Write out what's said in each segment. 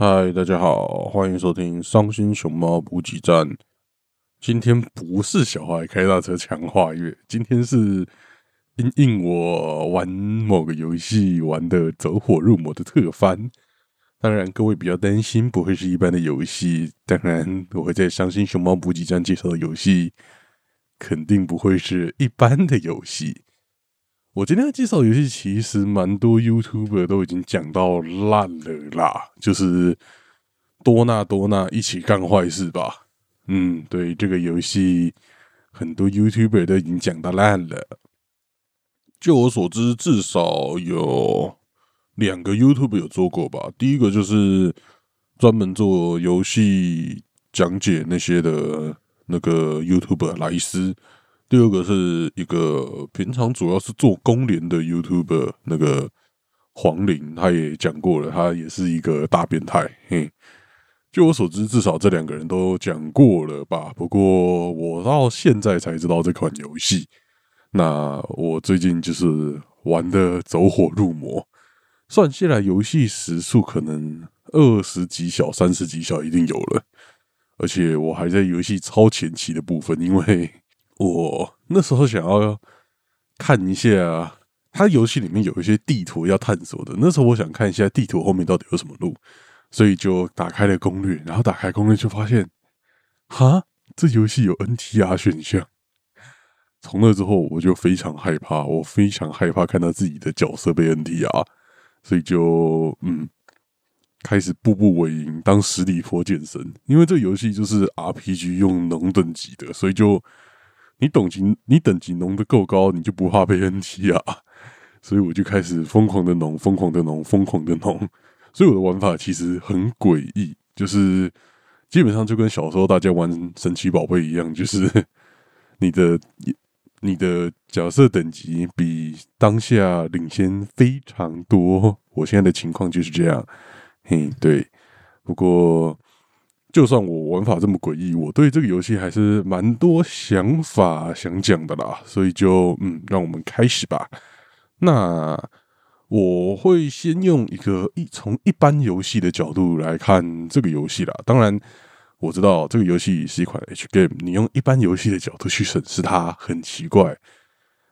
嗨，大家好，欢迎收听伤心熊猫补给站。今天不是小孩开大车强化月，今天是因应我玩某个游戏玩的走火入魔的特番。当然，各位比较担心不会是一般的游戏。当然，我会在伤心熊猫补给站介绍的游戏，肯定不会是一般的游戏。我今天要介绍游戏，其实蛮多 YouTuber 都已经讲到烂了啦，就是多纳多纳一起干坏事吧。嗯，对，这个游戏很多 YouTuber 都已经讲到烂了。就我所知，至少有两个 YouTuber 有做过吧。第一个就是专门做游戏讲解那些的那个 YouTuber 莱斯。第二个是一个平常主要是做公联的 YouTuber，那个黄玲，他也讲过了，他也是一个大变态。嘿，据我所知，至少这两个人都讲过了吧？不过我到现在才知道这款游戏。那我最近就是玩的走火入魔，算下来游戏时速可能二十几小、三十几小一定有了，而且我还在游戏超前期的部分，因为。我那时候想要看一下，它游戏里面有一些地图要探索的。那时候我想看一下地图后面到底有什么路，所以就打开了攻略。然后打开攻略就发现，哈，这游戏有 NTR 选项。从那之后我就非常害怕，我非常害怕看到自己的角色被 NTR，所以就嗯，开始步步为营，当实力佛健身。因为这游戏就是 RPG 用能等级的，所以就。你等级你等级浓的够高，你就不怕被 NT 啊！所以我就开始疯狂的浓，疯狂的浓，疯狂的浓。所以我的玩法其实很诡异，就是基本上就跟小时候大家玩神奇宝贝一样，就是你的你的角色等级比当下领先非常多。我现在的情况就是这样，嘿，对，不过。就算我玩法这么诡异，我对这个游戏还是蛮多想法想讲的啦，所以就嗯，让我们开始吧。那我会先用一个一从一般游戏的角度来看这个游戏啦。当然，我知道这个游戏是一款 H game，你用一般游戏的角度去审视它很奇怪。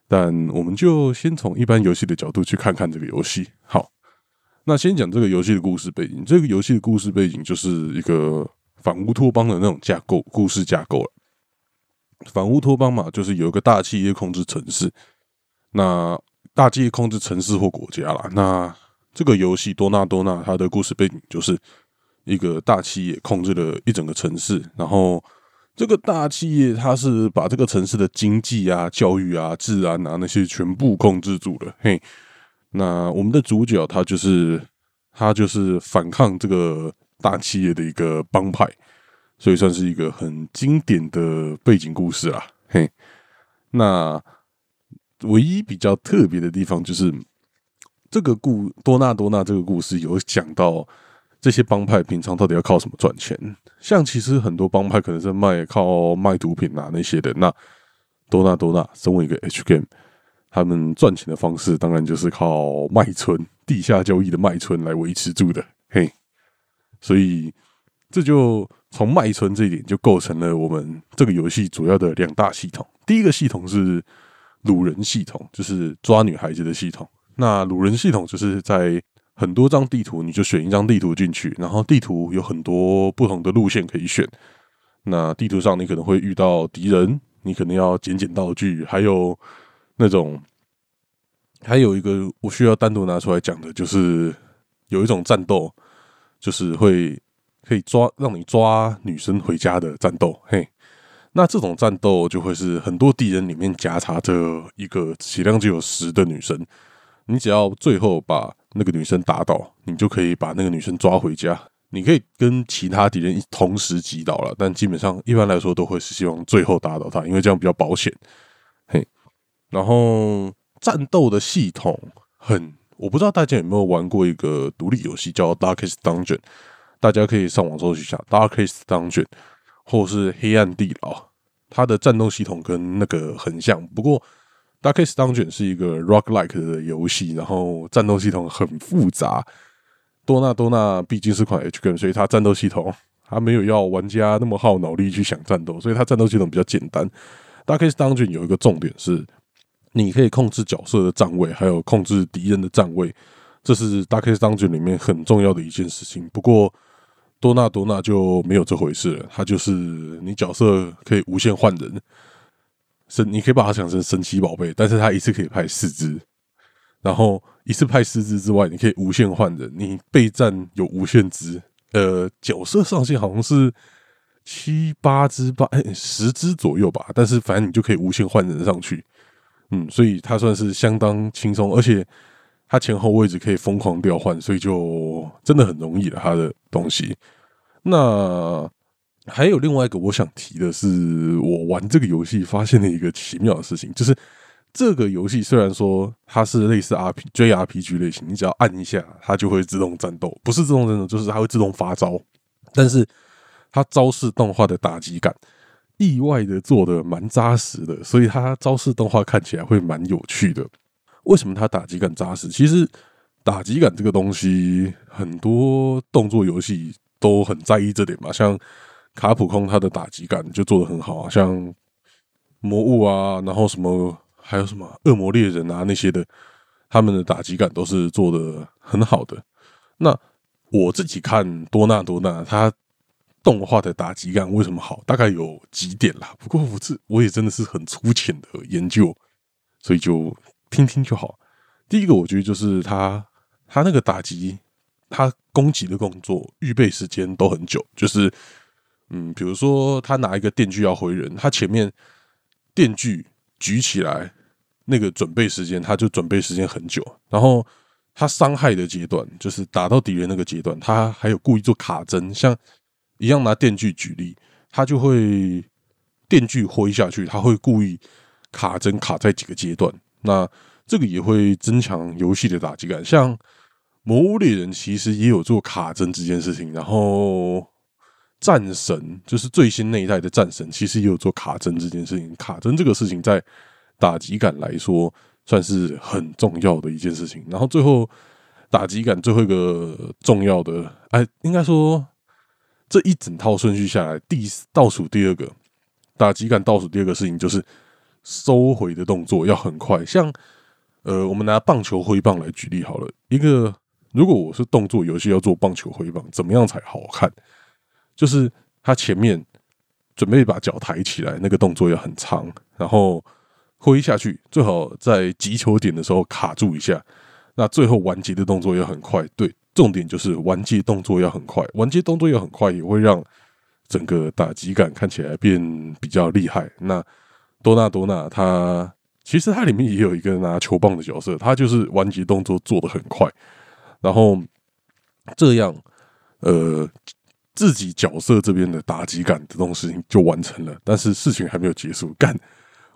但我们就先从一般游戏的角度去看看这个游戏。好，那先讲这个游戏的故事背景。这个游戏的故事背景就是一个。反乌托邦的那种架构，故事架构了。反乌托邦嘛，就是有一个大企业控制城市，那大企业控制城市或国家了。那这个游戏多纳多纳，它的故事背景就是一个大企业控制了一整个城市，然后这个大企业它是把这个城市的经济啊、教育啊、治安啊那些全部控制住了。嘿，那我们的主角他就是他就是反抗这个。大企业的一个帮派，所以算是一个很经典的背景故事啊。嘿，那唯一比较特别的地方就是这个故多纳多纳这个故事有讲到这些帮派平常到底要靠什么赚钱。像其实很多帮派可能是卖靠卖毒品啊那些的。那多纳多纳身为一个 H game，他们赚钱的方式当然就是靠卖春、地下交易的卖春来维持住的。嘿。所以，这就从卖春这一点就构成了我们这个游戏主要的两大系统。第一个系统是掳人系统，就是抓女孩子的系统。那掳人系统就是在很多张地图，你就选一张地图进去，然后地图有很多不同的路线可以选。那地图上你可能会遇到敌人，你可能要捡捡道具，还有那种，还有一个我需要单独拿出来讲的，就是有一种战斗。就是会可以抓让你抓女生回家的战斗，嘿，那这种战斗就会是很多敌人里面夹杂着一个血量只有十的女生，你只要最后把那个女生打倒，你就可以把那个女生抓回家。你可以跟其他敌人同时击倒了，但基本上一般来说都会是希望最后打倒他，因为这样比较保险。嘿，然后战斗的系统很。我不知道大家有没有玩过一个独立游戏叫《Darkest Dungeon》，大家可以上网搜一下《Darkest Dungeon》，或是《黑暗地牢》。它的战斗系统跟那个很像，不过《Darkest Dungeon》是一个 Rock Like 的游戏，然后战斗系统很复杂。多纳多纳毕竟是款 H G，所以它战斗系统它没有要玩家那么耗脑力去想战斗，所以它战斗系统比较简单。Darkest Dungeon 有一个重点是，你可以控制角色的站位，还有控制敌人的站位，这是 Dark s Dungeon 里面很重要的一件事情。不过多纳多纳就没有这回事了，他就是你角色可以无限换人，神你可以把它想成神奇宝贝，但是它一次可以派四只，然后一次派四只之外，你可以无限换人，你备战有无限只，呃，角色上限好像是。七八只八哎十只左右吧，但是反正你就可以无限换人上去，嗯，所以它算是相当轻松，而且它前后位置可以疯狂调换，所以就真的很容易了。它的东西，那还有另外一个我想提的是，我玩这个游戏发现了一个奇妙的事情，就是这个游戏虽然说它是类似 R P J R P G 类型，你只要按一下它就会自动战斗，不是自动战斗，就是它会自动发招，但是。它招式动画的打击感意外的做的蛮扎实的，所以他招式动画看起来会蛮有趣的。为什么他打击感扎实？其实打击感这个东西，很多动作游戏都很在意这点嘛。像卡普空，他的打击感就做的很好啊。像魔物啊，然后什么还有什么恶魔猎人啊那些的，他们的打击感都是做的很好的。那我自己看多纳多纳他。动画的打击感为什么好？大概有几点啦。不过我这我也真的是很粗浅的研究，所以就听听就好。第一个，我觉得就是他他那个打击，他攻击的动作预备时间都很久。就是嗯，比如说他拿一个电锯要回人，他前面电锯举起来那个准备时间，他就准备时间很久。然后他伤害的阶段，就是打到敌人那个阶段，他还有故意做卡针，像。一样拿电锯举例，他就会电锯挥下去，他会故意卡针卡在几个阶段，那这个也会增强游戏的打击感。像《魔物猎人》其实也有做卡针这件事情，然后《战神》就是最新那一代的《战神》，其实也有做卡针这件事情。卡针这个事情在打击感来说算是很重要的一件事情。然后最后打击感最后一个重要的，哎，应该说。这一整套顺序下来，第倒数第二个打击感倒数第二个事情就是收回的动作要很快。像呃，我们拿棒球挥棒来举例好了。一个如果我是动作游戏要做棒球挥棒，怎么样才好看？就是他前面准备把脚抬起来，那个动作要很长，然后挥下去，最好在击球点的时候卡住一下。那最后完结的动作要很快，对。重点就是玩界动作要很快，玩界动作要很快，也会让整个打击感看起来变比较厉害。那多纳多纳，他其实他里面也有一个拿球棒的角色，他就是玩结动作做的很快，然后这样呃自己角色这边的打击感这种事情就完成了。但是事情还没有结束，干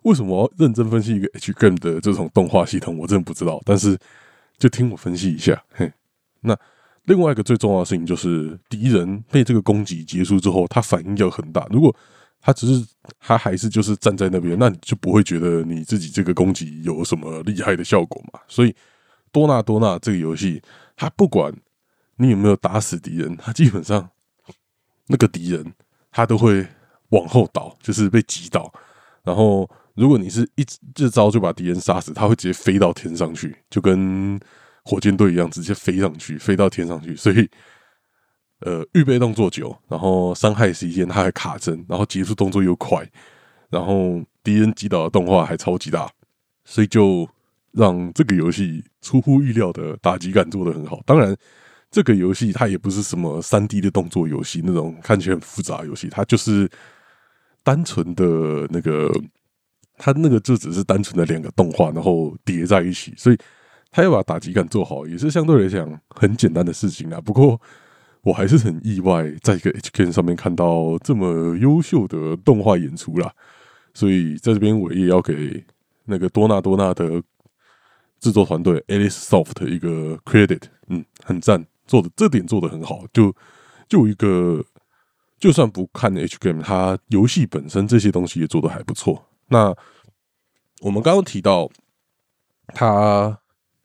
为什么要认真分析一个 H g a m 的这种动画系统？我真的不知道，但是就听我分析一下，嘿。那另外一个最重要的事情就是，敌人被这个攻击结束之后，他反应要很大。如果他只是他还是就是站在那边，那你就不会觉得你自己这个攻击有什么厉害的效果嘛？所以多纳多纳这个游戏，他不管你有没有打死敌人，他基本上那个敌人他都会往后倒，就是被击倒。然后如果你是一这招就把敌人杀死，他会直接飞到天上去，就跟。火箭队一样直接飞上去，飞到天上去，所以呃，预备动作久，然后伤害时间他还卡针，然后结束动作又快，然后敌人击倒的动画还超级大，所以就让这个游戏出乎意料的打击感做的很好。当然，这个游戏它也不是什么三 D 的动作游戏那种看起来很复杂游戏，它就是单纯的那个，它那个就只是单纯的两个动画，然后叠在一起，所以。他要把打击感做好，也是相对来讲很简单的事情啊。不过我还是很意外，在一个 H K 上面看到这么优秀的动画演出啦。所以在这边我也要给那个多纳多纳的制作团队 Alice Soft 一个 credit，嗯，很赞，做的这点做的很好。就就一个，就算不看 H Game，它游戏本身这些东西也做的还不错。那我们刚刚提到他。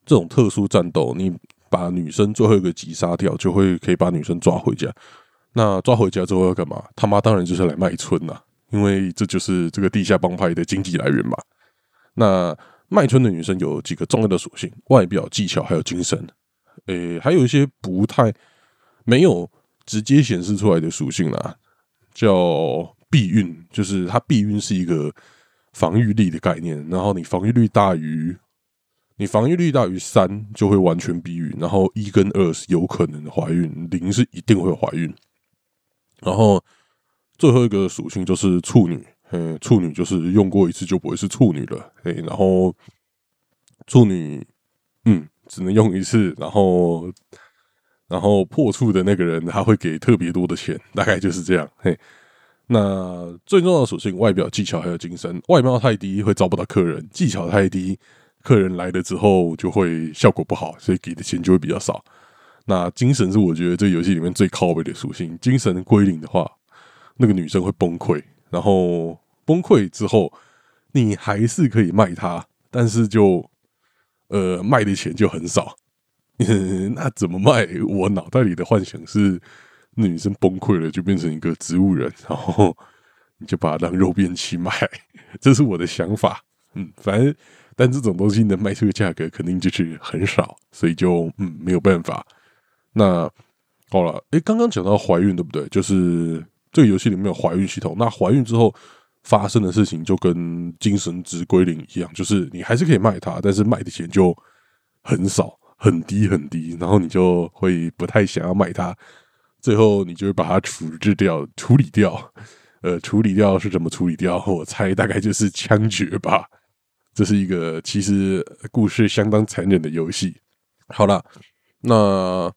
这种特殊战斗，你把女生最后一个击杀掉，就会可以把女生抓回家。那抓回家之后要干嘛？他妈当然就是来卖春呐，因为这就是这个地下帮派的经济来源嘛。那卖春的女生有几个重要的属性：外表、技巧，还有精神。诶，还有一些不太没有直接显示出来的属性啦，叫避孕，就是它避孕是一个防御力的概念。然后你防御力大于你防御力大于三，就会完全避孕。然后一跟二是有可能怀孕，零是一定会怀孕。然后最后一个属性就是处女。嗯，处女就是用过一次就不会是处女了。嘿，然后处女，嗯，只能用一次。然后，然后破处的那个人他会给特别多的钱，大概就是这样。嘿，那最重要的属性，外表、技巧还有精神。外貌太低会招不到客人，技巧太低，客人来了之后就会效果不好，所以给的钱就会比较少。那精神是我觉得这游戏里面最靠背的属性，精神归零的话，那个女生会崩溃。然后崩溃之后，你还是可以卖她，但是就呃卖的钱就很少。那怎么卖？我脑袋里的幻想是女生崩溃了就变成一个植物人，然后你就把它当肉便器卖，这是我的想法。嗯，反正但这种东西能卖出的价格肯定就是很少，所以就嗯没有办法。那好了，诶，刚刚讲到怀孕对不对？就是。这个游戏里面有怀孕系统，那怀孕之后发生的事情就跟精神值归零一样，就是你还是可以卖它，但是卖的钱就很少、很低、很低，然后你就会不太想要卖它，最后你就会把它处置掉、处理掉。呃，处理掉是怎么处理掉？我猜大概就是枪决吧。这是一个其实故事相当残忍的游戏。好了，那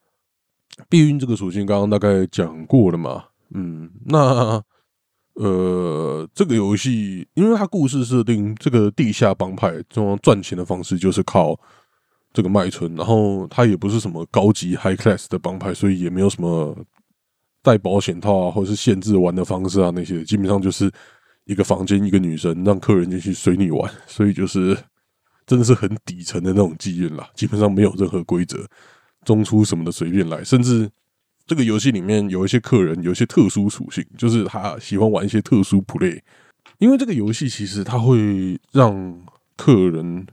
避孕这个属性刚刚大概讲过了嘛？嗯，那呃，这个游戏因为它故事设定，这个地下帮派这种赚钱的方式就是靠这个卖春，然后它也不是什么高级 high class 的帮派，所以也没有什么带保险套啊，或者是限制玩的方式啊那些，基本上就是一个房间一个女生让客人进去随你玩，所以就是真的是很底层的那种妓院啦，基本上没有任何规则，中出什么的随便来，甚至。这个游戏里面有一些客人有一些特殊属性，就是他喜欢玩一些特殊 play。因为这个游戏其实他会让客人，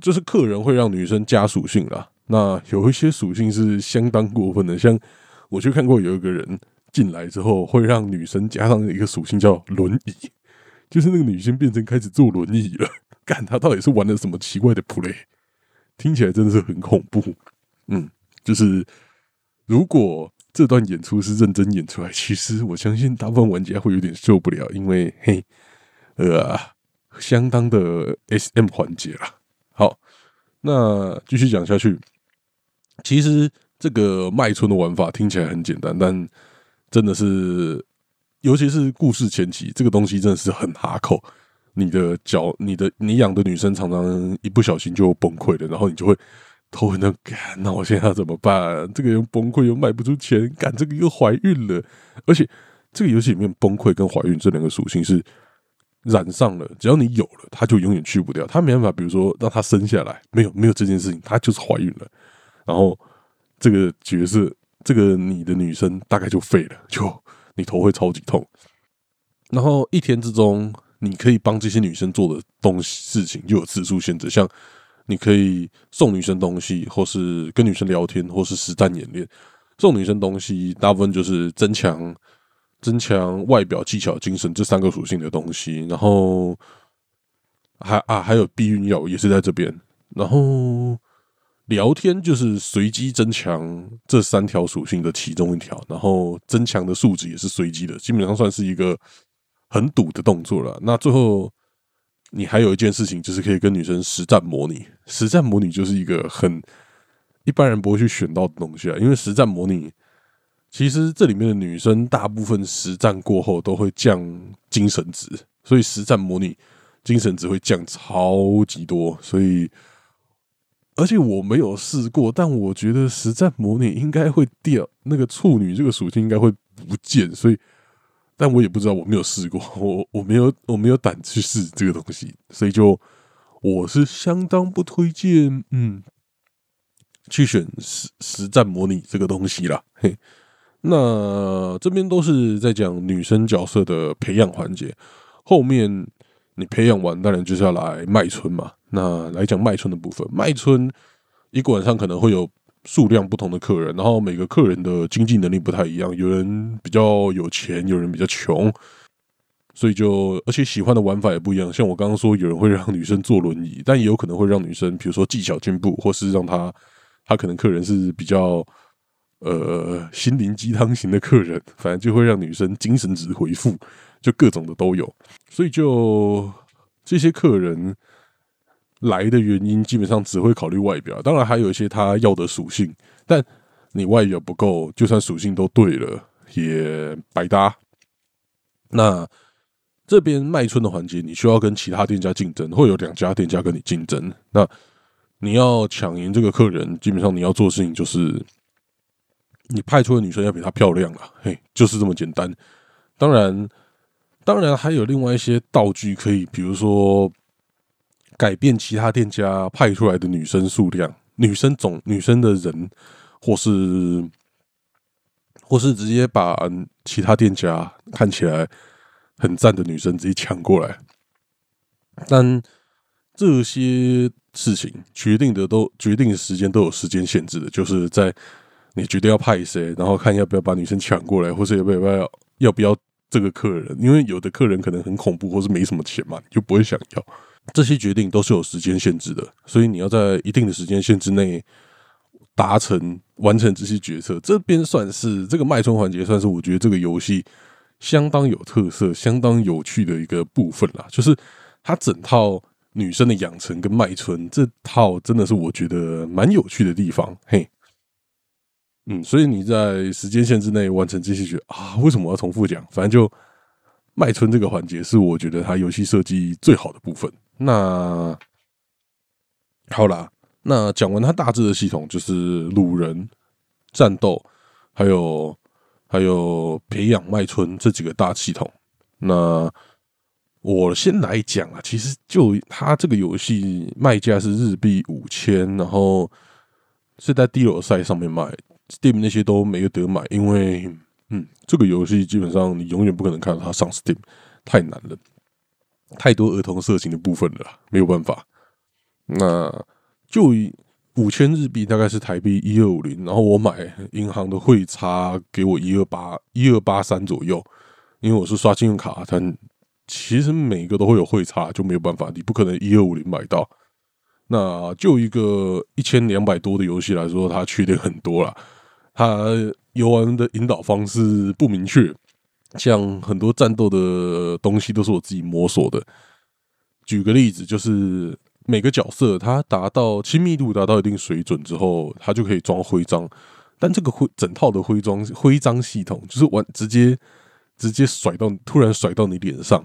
就是客人会让女生加属性啦。那有一些属性是相当过分的，像我去看过有一个人进来之后会让女生加上一个属性叫轮椅，就是那个女生变成开始坐轮椅了。干他到底是玩了什么奇怪的 play？听起来真的是很恐怖。嗯，就是。如果这段演出是认真演出来，其实我相信大部分玩家会有点受不了，因为嘿，呃，相当的 S M 环节了。好，那继续讲下去。其实这个卖春的玩法听起来很简单，但真的是，尤其是故事前期，这个东西真的是很哈口。你的脚，你的你养的女生常常一不小心就崩溃了，然后你就会。头很痛，干那我现在要怎么办？这个又崩溃又卖不出钱，干这个又怀孕了，而且这个游戏里面崩溃跟怀孕这两个属性是染上了，只要你有了，它就永远去不掉。他没办法，比如说让他生下来，没有没有这件事情，他就是怀孕了。然后这个角色，这个你的女生大概就废了，就你头会超级痛。然后一天之中，你可以帮这些女生做的东西事情就有次数限制，像。你可以送女生东西，或是跟女生聊天，或是实战演练。送女生东西大部分就是增强、增强外表、技巧、精神这三个属性的东西。然后还啊，还有避孕药也是在这边。然后聊天就是随机增强这三条属性的其中一条。然后增强的数值也是随机的，基本上算是一个很赌的动作了。那最后。你还有一件事情，就是可以跟女生实战模拟。实战模拟就是一个很一般人不会去选到的东西啊，因为实战模拟其实这里面的女生大部分实战过后都会降精神值，所以实战模拟精神值会降超级多。所以，而且我没有试过，但我觉得实战模拟应该会掉那个处女这个属性应该会不见，所以。但我也不知道，我没有试过，我我没有我没有胆去试这个东西，所以就我是相当不推荐。嗯，去选实实战模拟这个东西啦。嘿，那这边都是在讲女生角色的培养环节，后面你培养完，当然就是要来卖春嘛。那来讲卖春的部分，卖春一个晚上可能会有数量不同的客人，然后每个客人的经济能力不太一样，有人比较有钱，有人比较穷。所以就，而且喜欢的玩法也不一样。像我刚刚说，有人会让女生坐轮椅，但也有可能会让女生，比如说技巧进步，或是让她，她可能客人是比较，呃，心灵鸡汤型的客人，反正就会让女生精神值回复，就各种的都有。所以就这些客人来的原因，基本上只会考虑外表，当然还有一些他要的属性。但你外表不够，就算属性都对了，也白搭。那。这边卖春的环节，你需要跟其他店家竞争，会有两家店家跟你竞争。那你要抢赢这个客人，基本上你要做事情就是，你派出的女生要比她漂亮啊，嘿，就是这么简单。当然，当然还有另外一些道具可以，比如说改变其他店家派出来的女生数量、女生总、女生的人，或是或是直接把其他店家看起来。很赞的女生直接抢过来，但这些事情决定的都决定的时间都有时间限制的，就是在你决定要派谁，然后看要不要把女生抢过来，或是要不要要不要这个客人，因为有的客人可能很恐怖，或是没什么钱嘛，你就不会想要。这些决定都是有时间限制的，所以你要在一定的时间限制内达成完成这些决策。这边算是这个卖春环节，算是我觉得这个游戏。相当有特色、相当有趣的一个部分啦，就是它整套女生的养成跟卖春这套，真的是我觉得蛮有趣的地方。嘿，嗯，所以你在时间限制内完成这些，觉啊，为什么要重复讲？反正就卖春这个环节是我觉得它游戏设计最好的部分。那好啦，那讲完它大致的系统，就是路人战斗，还有。还有培养麦村这几个大系统，那我先来讲啊。其实就它这个游戏卖价是日币五千，然后是在低楼赛上面卖，Steam 那些都没有得买，因为嗯，这个游戏基本上你永远不可能看到它上 Steam，太难了，太多儿童色情的部分了，没有办法。那就。五千日币大概是台币一二五零，然后我买银行的汇差给我一二八一二八三左右，因为我是刷信用卡，但其实每个都会有汇差，就没有办法，你不可能一二五零买到。那就一个一千两百多的游戏来说，它缺点很多了，它游玩的引导方式不明确，像很多战斗的东西都是我自己摸索的。举个例子，就是。每个角色他达到亲密度达到一定水准之后，他就可以装徽章。但这个徽整套的徽章徽章系统，就是完直接直接甩到突然甩到你脸上，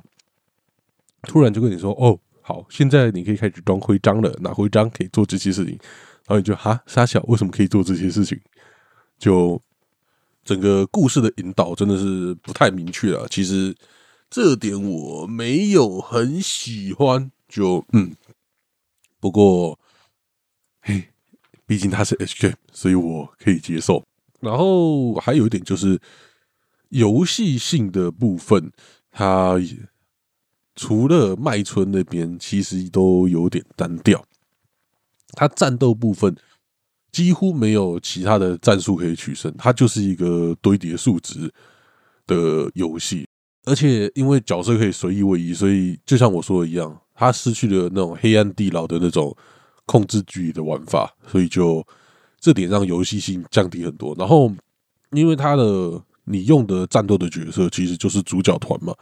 突然就跟你说：“哦，好，现在你可以开始装徽章了。拿徽章可以做这些事情。”然后你就哈傻小，为什么可以做这些事情？就整个故事的引导真的是不太明确啊。其实这点我没有很喜欢。就嗯。不过，嘿，毕竟它是 HJ，所以我可以接受。然后还有一点就是游戏性的部分，它除了麦村那边，其实都有点单调。它战斗部分几乎没有其他的战术可以取胜，它就是一个堆叠数值的游戏。而且因为角色可以随意位移，所以就像我说的一样。它失去了那种黑暗地牢的那种控制距离的玩法，所以就这点让游戏性降低很多。然后，因为它的你用的战斗的角色其实就是主角团嘛，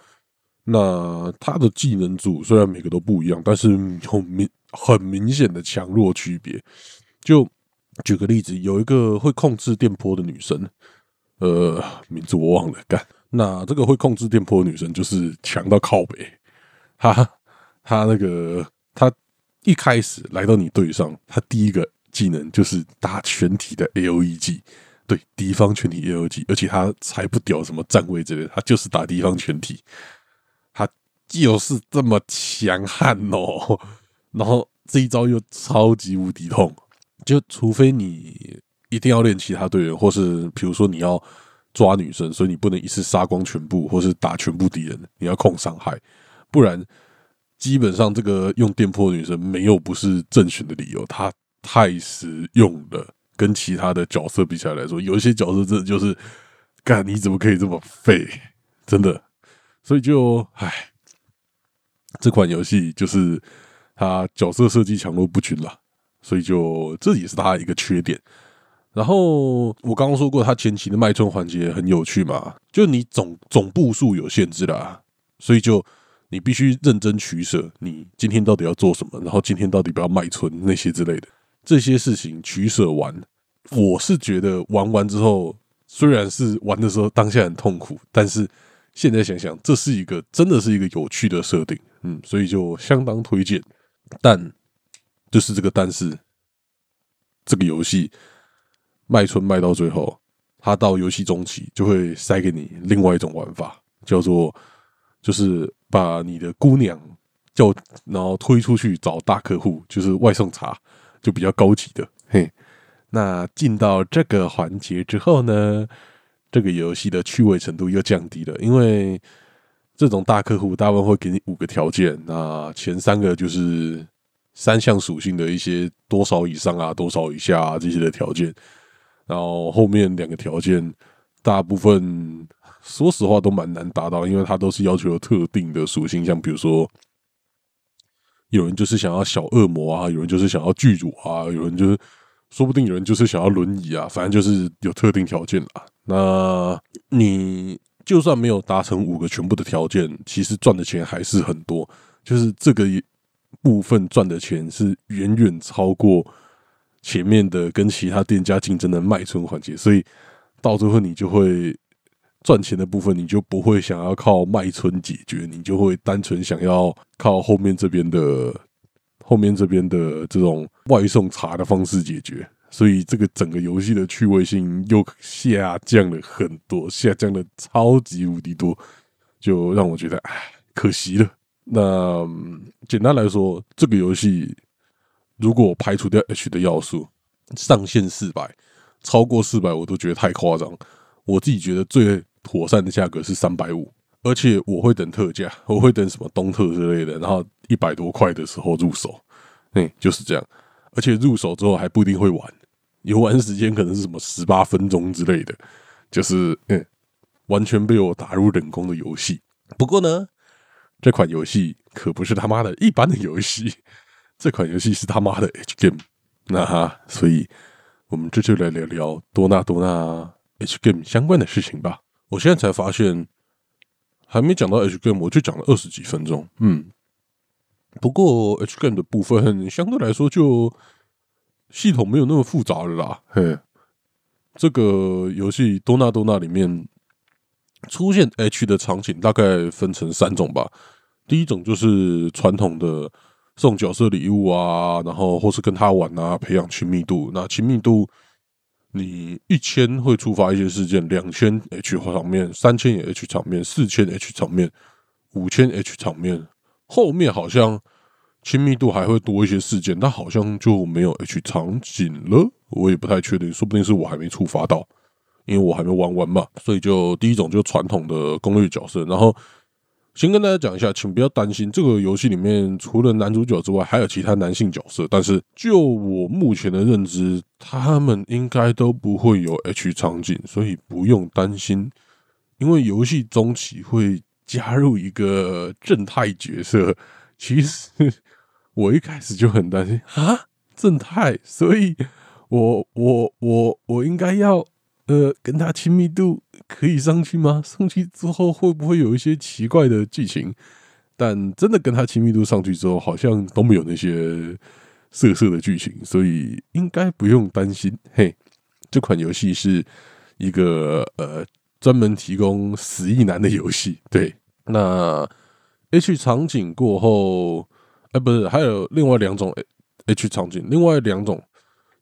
那他的技能组虽然每个都不一样，但是有明很明显的强弱区别。就举个例子，有一个会控制电波的女生，呃，名字我忘了。干，那这个会控制电波的女生就是强到靠北，哈。他那个，她一开始来到你队上，她第一个技能就是打全体的 A O E G，对敌方全体 A O E G，而且她才不屌什么站位之类，她就是打敌方全体，他就是这么强悍哦。然后这一招又超级无敌痛，就除非你一定要练其他队员，或是比如说你要抓女生，所以你不能一次杀光全部，或是打全部敌人，你要控伤害，不然基本上这个用电波女生没有不是正选的理由，她太实用了。跟其他的角色比起来来说，有一些角色真的就是，干你怎么可以这么废？真的，所以就唉，这款游戏就是它角色设计强弱不均了，所以就这也是它一个缺点。然后我刚刚说过，它前期的卖春环节很有趣嘛，就你总总步数有限制啦，所以就你必须认真取舍，你今天到底要做什么，然后今天到底不要卖春那些之类的。这些事情取舍完，我是觉得玩完之后，虽然是玩的时候当下很痛苦，但是现在想想，这是一个真的是一个有趣的设定，嗯，所以就相当推荐。但就是这个，但是这个游戏卖春卖到最后，它到游戏中期就会塞给你另外一种玩法，叫做就是把你的姑娘叫然后推出去找大客户，就是外送茶。就比较高级的，嘿，那进到这个环节之后呢，这个游戏的趣味程度又降低了，因为这种大客户大部分会给你五个条件，那前三个就是三项属性的一些多少以上啊、多少以下这些的条件，然后后面两个条件大部分说实话都蛮难达到，因为它都是要求特定的属性，像比如说。有人就是想要小恶魔啊，有人就是想要巨乳啊，有人就是说不定有人就是想要轮椅啊，反正就是有特定条件啦。那你就算没有达成五个全部的条件，其实赚的钱还是很多。就是这个 部分赚的钱是远远超过前面的跟其他店家竞争的卖春环节，所以到最后你就会赚钱的部分你就不会想要靠卖春解决，你就会单纯想要。靠后面这边的后面这边的这种外送茶的方式解决，所以这个整个游戏的趣味性又下降了很多，下降的超级无敌多，就让我觉得唉，可惜了。那简单来说，这个游戏如果排除掉 H 的要素，上限四百，超过四百我都觉得太夸张。我自己觉得最妥善的价格是三百五。而且我会等特价，我会等什么东特之类的，然后一百多块的时候入手，嗯，就是这样。而且入手之后还不一定会玩，游玩时间可能是什么十八分钟之类的，就是嗯，完全被我打入冷宫的游戏。不过呢，这款游戏可不是他妈的一般的游戏，这款游戏是他妈的 H game。那哈，所以我们这就来聊聊多纳多纳 H game 相关的事情吧。我现在才发现。还没讲到 H game，我就讲了二十几分钟。嗯，不过 H game 的部分相对来说就系统没有那么复杂了啦。嘿，这个游戏多纳多纳里面出现 H 的场景大概分成三种吧。第一种就是传统的送角色礼物啊，然后或是跟他玩啊，培养亲密度。那亲密度。你一千会触发一些事件，两千 H 场面，三千 H 场面，四千 H 场面，五千 H 场面，后面好像亲密度还会多一些事件，但好像就没有 H 场景了，我也不太确定，说不定是我还没触发到，因为我还没玩完嘛，所以就第一种就传统的攻略角色，然后。先跟大家讲一下，请不要担心，这个游戏里面除了男主角之外，还有其他男性角色。但是就我目前的认知，他们应该都不会有 H 场景，所以不用担心。因为游戏中期会加入一个正太角色，其实 我一开始就很担心啊，正太，所以我我我我应该要呃跟他亲密度。可以上去吗？上去之后会不会有一些奇怪的剧情？但真的跟他亲密度上去之后，好像都没有那些色色的剧情，所以应该不用担心。嘿，这款游戏是一个呃专门提供死意男的游戏。对，那 H 场景过后，哎，不是，还有另外两种 H 场景，另外两种。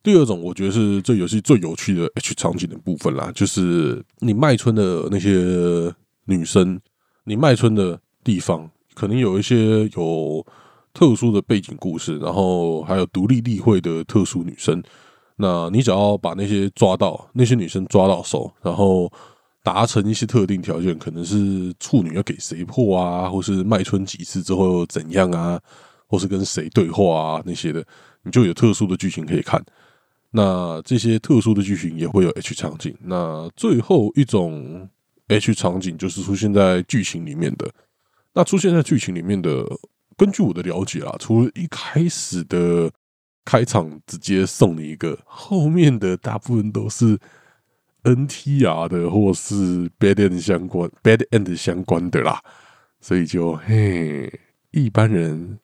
第二种，我觉得是这游戏最有趣的 H 场景的部分啦，就是你卖春的那些女生，你卖春的地方可能有一些有特殊的背景故事，然后还有独立例会的特殊女生，那你只要把那些抓到那些女生抓到手，然后达成一些特定条件，可能是处女要给谁破啊，或是卖春几次之后怎样啊，或是跟谁对话啊那些的，你就有特殊的剧情可以看。那这些特殊的剧情也会有 H 场景。那最后一种 H 场景就是出现在剧情里面的。那出现在剧情里面的，根据我的了解啊，除了一开始的开场直接送你一个，后面的大部分都是 NTR 的或是 Bad End 相关 Bad End 相关的啦。所以就嘿，一般人。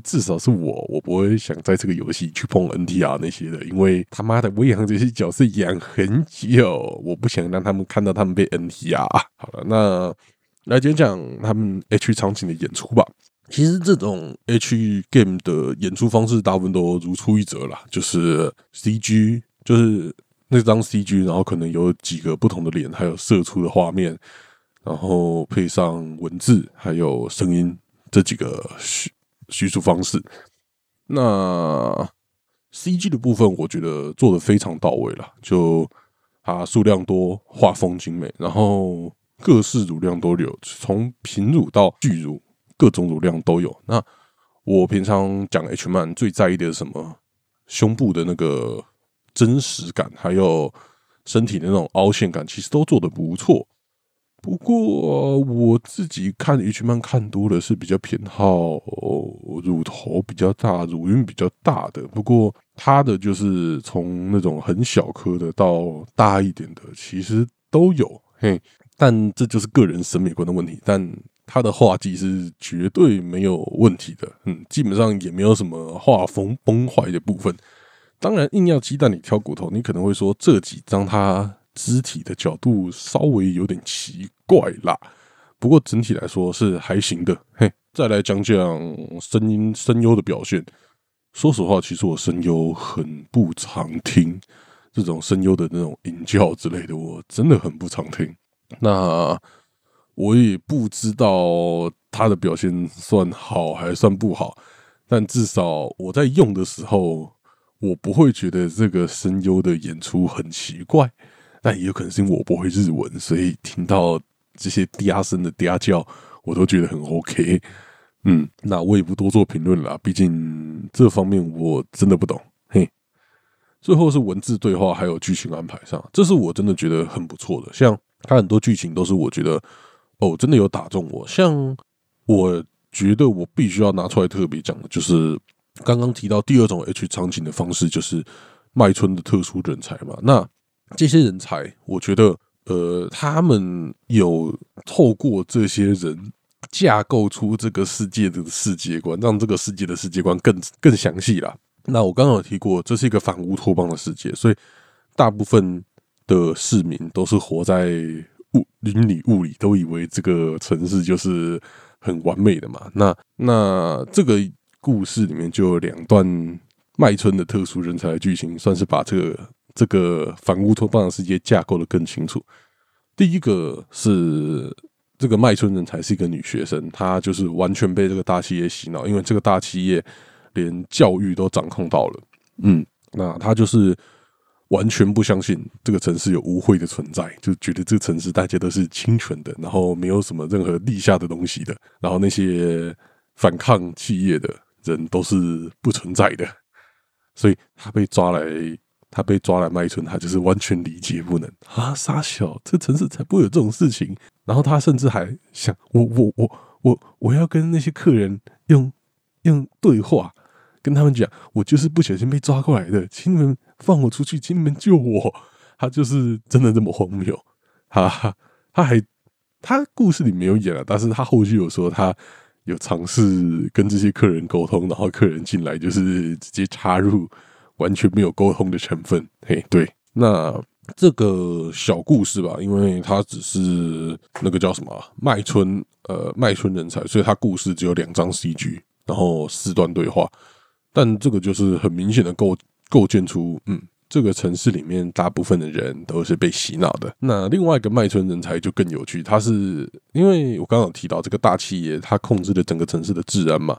至少是我，我不会想在这个游戏去碰 NTR 那些的，因为他妈的我养这些角色养很久，我不想让他们看到他们被 NTR。好了，那来讲讲他们 H 场景的演出吧。其实这种 H game 的演出方式大部分都如出一辙啦，就是 CG，就是那张 CG，然后可能有几个不同的脸，还有射出的画面，然后配上文字还有声音这几个。叙述方式，那 C G 的部分，我觉得做的非常到位了。就它数量多，画风精美，然后各式乳量都有，从平乳到巨乳，各种乳量都有。那我平常讲 H man 最在意的是什么？胸部的那个真实感，还有身体的那种凹陷感，其实都做的不错。不过我自己看 H 漫看多了是比较偏好乳头比较大、乳晕比较大的。不过它的就是从那种很小颗的到大一点的，其实都有。嘿，但这就是个人审美观的问题。但它的画技是绝对没有问题的。嗯，基本上也没有什么画风崩坏的部分。当然，硬要鸡蛋里挑骨头，你可能会说这几张它。肢体的角度稍微有点奇怪啦，不过整体来说是还行的。嘿，再来讲讲声音声优的表现。说实话，其实我声优很不常听这种声优的那种音教之类的，我真的很不常听。那我也不知道他的表现算好还算不好，但至少我在用的时候，我不会觉得这个声优的演出很奇怪。但也有可能是因为我不会日文，所以听到这些嗲声的嗲叫，我都觉得很 OK。嗯，那我也不多做评论了，毕竟这方面我真的不懂。嘿，最后是文字对话还有剧情安排上，这是我真的觉得很不错的。像它很多剧情都是我觉得哦，真的有打中我。像我觉得我必须要拿出来特别讲的，就是刚刚提到第二种 H 场景的方式，就是麦村的特殊人才嘛。那这些人才，我觉得，呃，他们有透过这些人架构出这个世界的世界观，让这个世界的世界观更更详细了。那我刚刚有提过，这是一个反乌托邦的世界，所以大部分的市民都是活在雾云里雾里，都以为这个城市就是很完美的嘛。那那这个故事里面就有两段麦村的特殊人才的剧情，算是把这个。这个反乌托邦的世界架构的更清楚。第一个是这个麦村人才是一个女学生，她就是完全被这个大企业洗脑，因为这个大企业连教育都掌控到了。嗯，那她就是完全不相信这个城市有污秽的存在，就觉得这个城市大家都是清纯的，然后没有什么任何立下的东西的，然后那些反抗企业的人都是不存在的，所以她被抓来。他被抓来卖春，他就是完全理解不能啊！傻小，这城市才不会有这种事情。然后他甚至还想，我我我我我要跟那些客人用用对话，跟他们讲，我就是不小心被抓过来的，请你们放我出去，请你们救我。他就是真的这么荒谬，哈哈！他还他故事里没有演了，但是他后续有说他有尝试跟这些客人沟通，然后客人进来就是直接插入。完全没有沟通的成分，嘿，对，那这个小故事吧，因为它只是那个叫什么麦村，呃，麦村人才，所以它故事只有两张 CG，然后四段对话，但这个就是很明显的构构建出，嗯，这个城市里面大部分的人都是被洗脑的。那另外一个麦村人才就更有趣，他是因为我刚刚提到这个大企业，他控制了整个城市的治安嘛，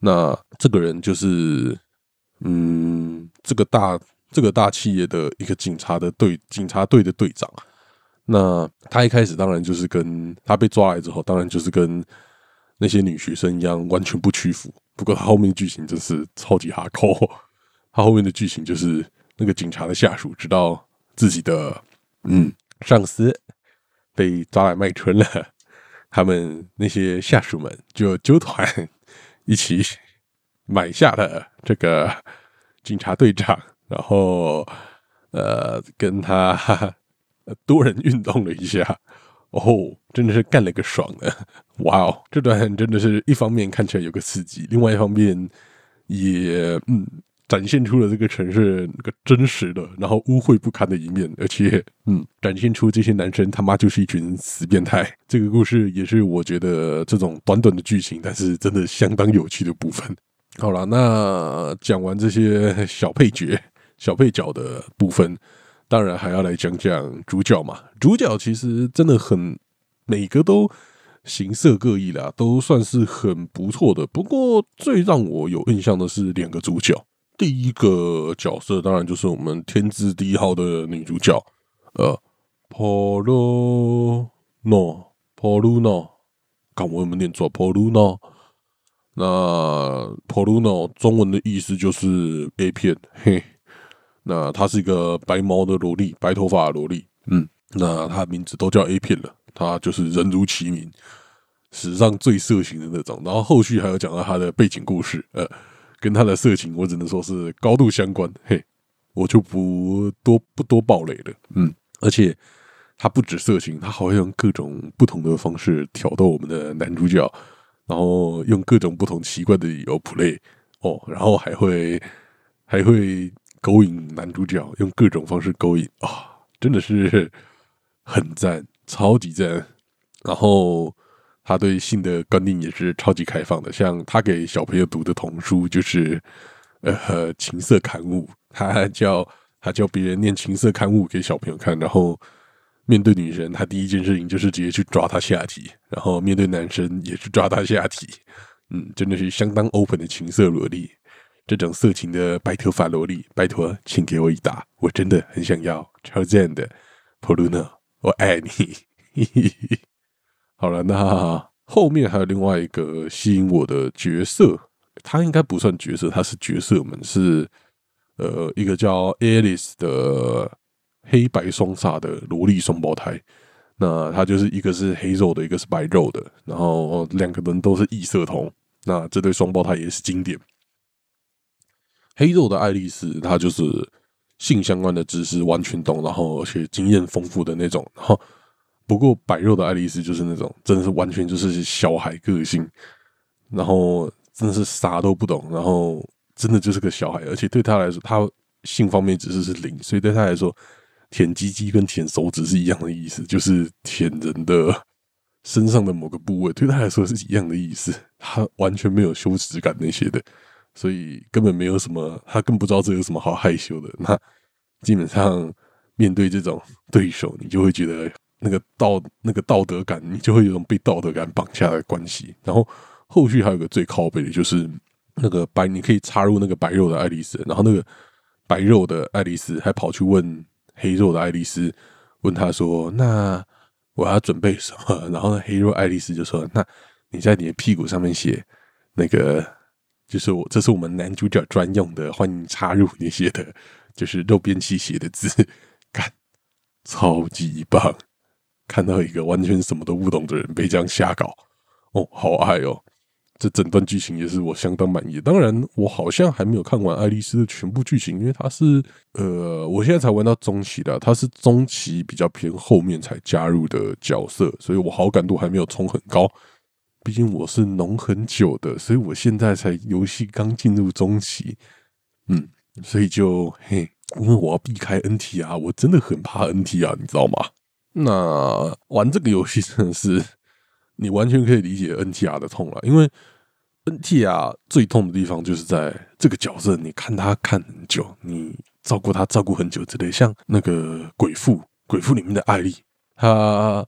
那这个人就是。嗯，这个大这个大企业的一个警察的队警察队的队长。那他一开始当然就是跟他被抓来之后，当然就是跟那些女学生一样，完全不屈服。不过他后面剧情真是超级哈扣，他后面的剧情就是那个警察的下属知道自己的嗯上司被抓来卖春了，他们那些下属们就纠团 一起买下了这个警察队长，然后呃跟他。多人运动了一下，哦，真的是干了个爽的，哇哦！这段真的是一方面看起来有个刺激，另外一方面也嗯展现出了这个城市那个真实的，然后污秽不堪的一面，而且嗯展现出这些男生他妈就是一群死变态。这个故事也是我觉得这种短短的剧情，但是真的相当有趣的部分。好了，那讲完这些 小配角、小配角的部分。当然还要来讲讲主角嘛，主角其实真的很每个都形色各异啦，都算是很不错的。不过最让我有印象的是两个主角，第一个角色当然就是我们天字第一号的女主角，呃，Poluno，Poluno，看我有没有念错，Poluno。那 Poluno 中文的意思就是 A 片，嘿。那她是一个白毛的萝莉，白头发的萝莉，嗯，那她名字都叫 A 片了，她就是人如其名，史上最色情的那种。然后后续还有讲到她的背景故事，呃，跟她的色情，我只能说是高度相关，嘿，我就不多不多暴雷了，嗯，而且她不止色情，她好像用各种不同的方式挑逗我们的男主角，然后用各种不同奇怪的理由 play 哦，然后还会还会。勾引男主角，用各种方式勾引啊，真的是很赞，超级赞。然后他对性的观念也是超级开放的，像他给小朋友读的童书就是呃情色刊物，他叫他叫别人念情色刊物给小朋友看，然后面对女生，他第一件事情就是直接去抓她下体，然后面对男生也去抓她下体，嗯，真的是相当 open 的情色萝莉。这种色情的白头发萝莉，拜托，请给我一打，我真的很想要，超赞的，Poluna，我爱你。好了，那后面还有另外一个吸引我的角色，他应该不算角色，他是角色们是呃一个叫 Alice 的黑白双煞的萝莉双胞胎。那他就是一个是黑肉的，一个是白肉的，然后两个人都是异色瞳。那这对双胞胎也是经典。黑肉的爱丽丝，她就是性相关的知识完全懂，然后而且经验丰富的那种。然后，不过白肉的爱丽丝就是那种真的是完全就是小孩个性，然后真的是啥都不懂，然后真的就是个小孩。而且对他来说，他性方面知识是零，所以对他来说，舔鸡鸡跟舔手指是一样的意思，就是舔人的身上的某个部位，对他来说是一样的意思。他完全没有羞耻感那些的。所以根本没有什么，他更不知道这有什么好害羞的。那基本上面对这种对手，你就会觉得那个道那个道德感，你就会有种被道德感绑架的关系。然后后续还有个最靠背的，就是那个白，你可以插入那个白肉的爱丽丝，然后那个白肉的爱丽丝还跑去问黑肉的爱丽丝，问他说：“那我要准备什么？” 然后呢，黑肉爱丽丝就说：“那你在你的屁股上面写那个。”就是我，这是我们男主角专用的，欢迎插入那些的，就是肉边器写的字，干，超级棒！看到一个完全什么都不懂的人被这样瞎搞，哦，好爱哦！这整段剧情也是我相当满意。当然，我好像还没有看完爱丽丝的全部剧情，因为它是呃，我现在才玩到中期的，它是中期比较偏后面才加入的角色，所以我好感度还没有冲很高。毕竟我是农很久的，所以我现在才游戏刚进入中期，嗯，所以就嘿，因为我要避开 NT 啊，我真的很怕 NT 啊，你知道吗？那玩这个游戏真的是你完全可以理解 NTR 的痛了，因为 NTR 最痛的地方就是在这个角色，你看他看很久，你照顾他照顾很久之类，像那个鬼父，鬼父里面的艾丽，他。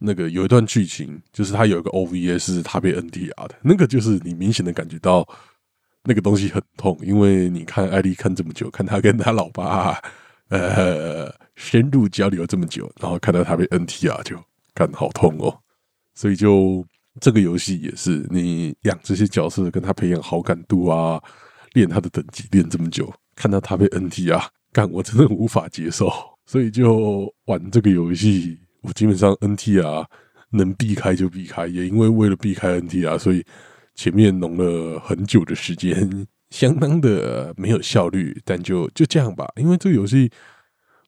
那个有一段剧情，就是他有一个 OVA 是他被 NTR 的，那个就是你明显的感觉到那个东西很痛，因为你看艾丽看这么久，看他跟他老爸呃深入交流这么久，然后看到他被 NTR 就看好痛哦，所以就这个游戏也是你养这些角色，跟他培养好感度啊，练他的等级练这么久，看到他被 NT 啊干我真的无法接受，所以就玩这个游戏，我基本上 NT 啊能避开就避开，也因为为了避开 NT 啊所以。前面弄了很久的时间，相当的没有效率，但就就这样吧。因为这个游戏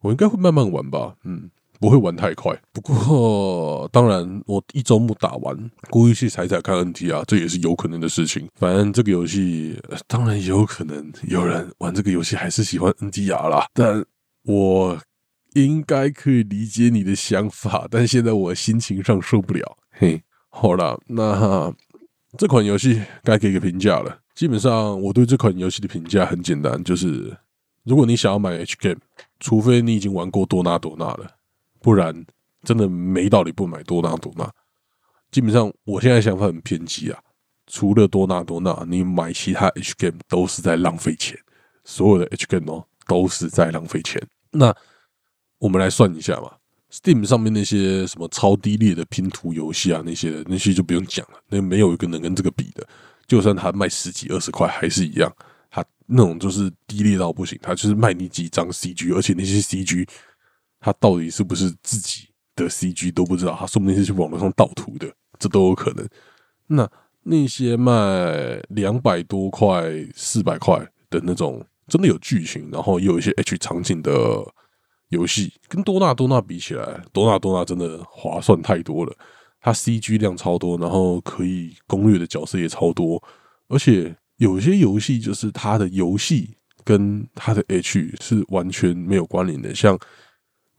我应该会慢慢玩吧，嗯，不会玩太快。不过当然，我一周目打完，故意去踩踩看 NT 啊，这也是有可能的事情。反正这个游戏当然也有可能有人玩这个游戏还是喜欢 NT R 啦，但我应该可以理解你的想法。但现在我心情上受不了。嘿，好了，那。这款游戏该给个评价了。基本上，我对这款游戏的评价很简单，就是如果你想要买 H game，除非你已经玩过多纳多纳了，不然真的没道理不买多纳多纳。基本上，我现在想法很偏激啊。除了多纳多纳，你买其他 H game 都是在浪费钱。所有的 H game 哦，都是在浪费钱。那我们来算一下嘛。Steam 上面那些什么超低劣的拼图游戏啊，那些那些就不用讲了，那没有一个能跟这个比的。就算它卖十几二十块，还是一样，它那种就是低劣到不行。它就是卖你几张 CG，而且那些 CG，它到底是不是自己的 CG 都不知道，它说不定是去网络上盗图的，这都有可能。那那些卖两百多块、四百块的那种，真的有剧情，然后有一些 H 场景的。游戏跟多纳多纳比起来，多纳多纳真的划算太多了。它 CG 量超多，然后可以攻略的角色也超多，而且有些游戏就是它的游戏跟它的 H 是完全没有关联的。像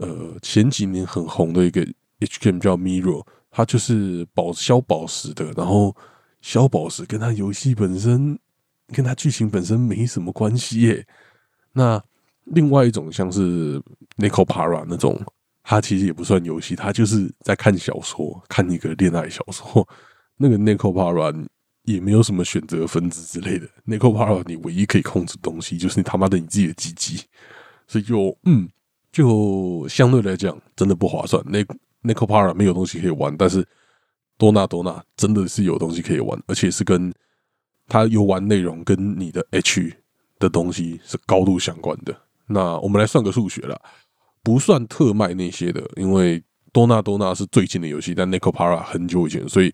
呃前几年很红的一个 H game 叫 Mirror，它就是宝消宝石的，然后消宝石跟它游戏本身跟它剧情本身没什么关系耶。那另外一种像是 Nico Para 那种，它其实也不算游戏，它就是在看小说，看一个恋爱小说。那个 Nico Para 也没有什么选择分子之类的。Nico Para 你唯一可以控制东西就是你他妈的你自己的鸡鸡，所以就嗯，就相对来讲真的不划算。那 Nico Para 没有东西可以玩，但是多纳多纳真的是有东西可以玩，而且是跟他游玩内容跟你的 H 的东西是高度相关的。那我们来算个数学啦，不算特卖那些的，因为多纳多纳是最近的游戏，但 Nico Para 很久以前，所以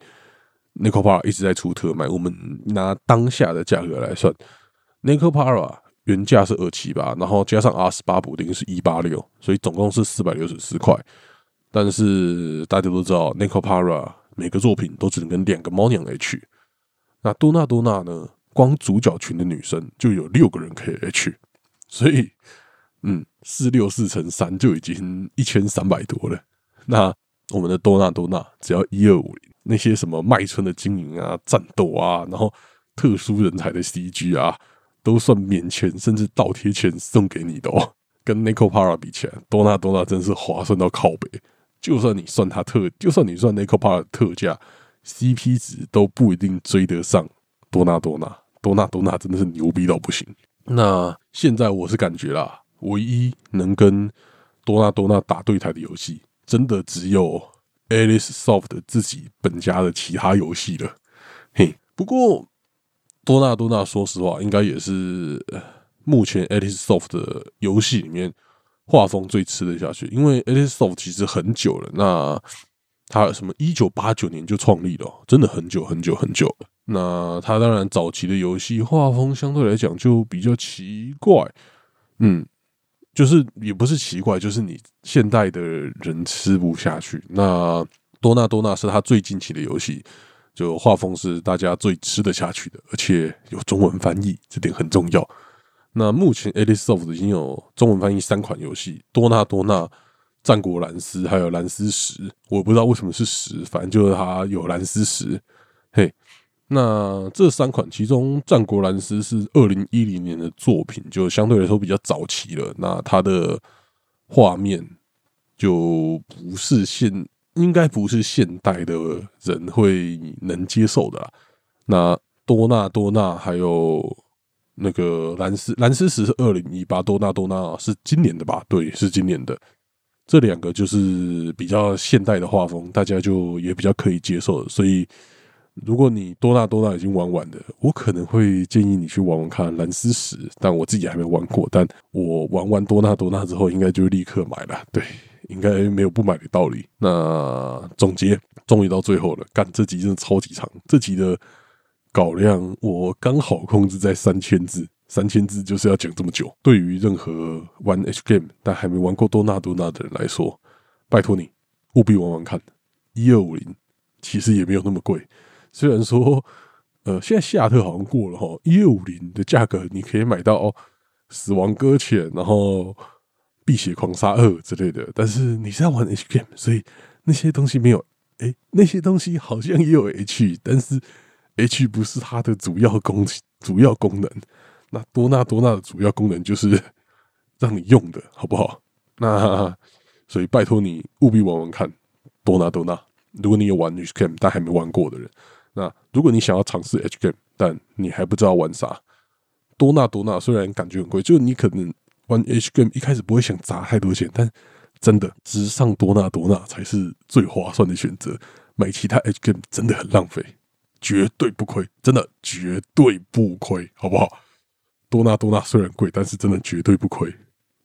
Nico Para 一直在出特卖。我们拿当下的价格来算，Nico Para 原价是二七八，然后加上 R 十八补丁是一八六，所以总共是四百六十四块。但是大家都知道，Nico Para 每个作品都只能跟两个猫娘 H，那多纳多纳呢，光主角群的女生就有六个人可以 H，所以。嗯，四六四乘三就已经一千三百多了。那我们的多纳多纳只要一二五零，那些什么麦村的经营啊、战斗啊，然后特殊人才的 CG 啊，都算免钱，甚至倒贴钱送给你的哦。跟 Nico Para 比起来，多纳多纳真是划算到靠北。就算你算它特，就算你算 Nico Para 特价，CP 值都不一定追得上多纳多纳。多纳多纳真的是牛逼到不行。那现在我是感觉啦。唯一能跟多纳多纳打对台的游戏，真的只有 Alice Soft 自己本家的其他游戏了。嘿，不过多纳多纳说实话，应该也是目前 Alice Soft 的游戏里面画风最吃得下去。因为 Alice Soft 其实很久了，那他什么一九八九年就创立了，真的很久很久很久。那他当然早期的游戏画风相对来讲就比较奇怪，嗯。就是也不是奇怪，就是你现代的人吃不下去。那多纳多纳是他最近期的游戏，就画风是大家最吃得下去的，而且有中文翻译，这点很重要。那目前 Alice Soft 已经有中文翻译三款游戏：多纳多纳、战国蓝斯，还有蓝斯十。我不知道为什么是十，反正就是它有蓝斯十。嘿。那这三款，其中《战国蓝斯》是二零一零年的作品，就相对来说比较早期了。那它的画面就不是现，应该不是现代的人会能接受的啦。那多纳多纳还有那个蓝斯蓝斯石是二零一八，多纳多纳是今年的吧？对，是今年的。这两个就是比较现代的画风，大家就也比较可以接受的。所以，如果你多纳多纳已经玩完的，我可能会建议你去玩玩看蓝斯石。但我自己还没玩过，但我玩完多纳多纳之后，应该就立刻买了。对，应该没有不买的道理。那总结，终于到最后了，干这集真的超级长，这集的稿量我刚好控制在三千字。三千字就是要讲这么久。对于任何玩 H game 但还没玩过多纳多纳的人来说，拜托你务必玩玩看。一二五零其实也没有那么贵，虽然说呃现在夏特好像过了哈，一二五零的价格你可以买到，死亡搁浅，然后碧血狂杀二之类的。但是你是要玩 H game，所以那些东西没有哎，那些东西好像也有 H，但是 H 不是它的主要功主要功能。那多纳多纳的主要功能就是让你用的，好不好？那所以拜托你务必玩玩看多纳多纳。如果你有玩 H game 但还没玩过的人，那如果你想要尝试 H game 但你还不知道玩啥，多纳多纳虽然感觉很贵，就你可能玩 H game 一开始不会想砸太多钱，但真的直上多纳多纳才是最划算的选择。买其他 H game 真的很浪费，绝对不亏，真的绝对不亏，好不好？多纳多纳虽然贵，但是真的绝对不亏。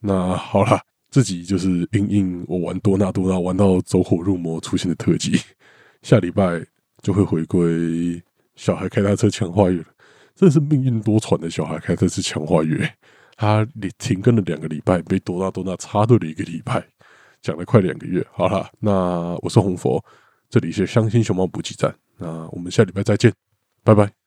那好了，这集就是应应我玩多纳多纳玩到走火入魔出现的特技。下礼拜就会回归小孩开大车强化月了，真是命运多舛的小孩开车是强化月。他停更了两个礼拜，被多纳多纳插队了一个礼拜，讲了快两个月。好了，那我是红佛，这里是相信熊猫补给站。那我们下礼拜再见，拜拜。